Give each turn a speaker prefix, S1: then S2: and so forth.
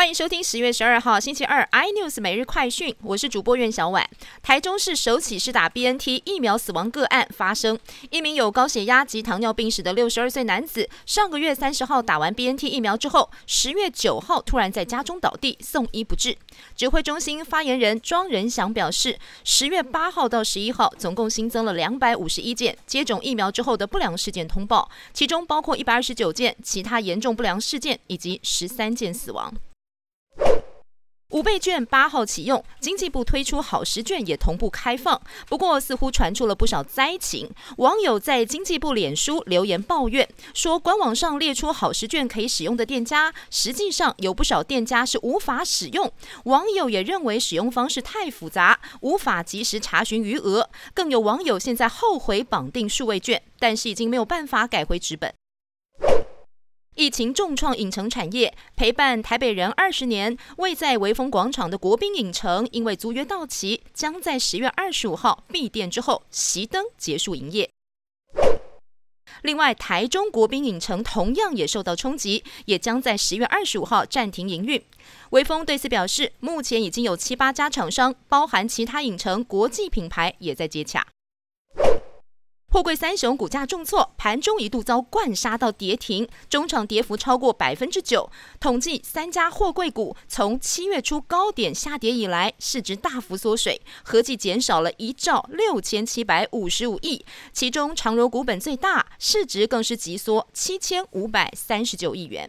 S1: 欢迎收听十月十二号星期二 iNews 每日快讯，我是主播苑小婉。台中市首起是打 BNT 疫苗死亡个案发生，一名有高血压及糖尿病史的六十二岁男子，上个月三十号打完 BNT 疫苗之后，十月九号突然在家中倒地，送医不治。指挥中心发言人庄仁祥表示，十月八号到十一号，总共新增了两百五十一件接种疫苗之后的不良事件通报，其中包括一百二十九件其他严重不良事件以及十三件死亡。五倍券八号启用，经济部推出好食券也同步开放。不过，似乎传出了不少灾情。网友在经济部脸书留言抱怨，说官网上列出好食券可以使用的店家，实际上有不少店家是无法使用。网友也认为使用方式太复杂，无法及时查询余额。更有网友现在后悔绑定数位券，但是已经没有办法改回纸本。疫情重创影城产业，陪伴台北人二十年，位在微风广场的国宾影城，因为租约到期，将在十月二十五号闭店之后熄灯结束营业。另外，台中国宾影城同样也受到冲击，也将在十月二十五号暂停营运。微风对此表示，目前已经有七八家厂商，包含其他影城国际品牌，也在接洽。货柜三雄股价重挫，盘中一度遭灌杀到跌停，中场跌幅超过百分之九。统计三家货柜股从七月初高点下跌以来，市值大幅缩水，合计减少了一兆六千七百五十五亿。其中长荣股本最大，市值更是急缩七千五百三十九亿元。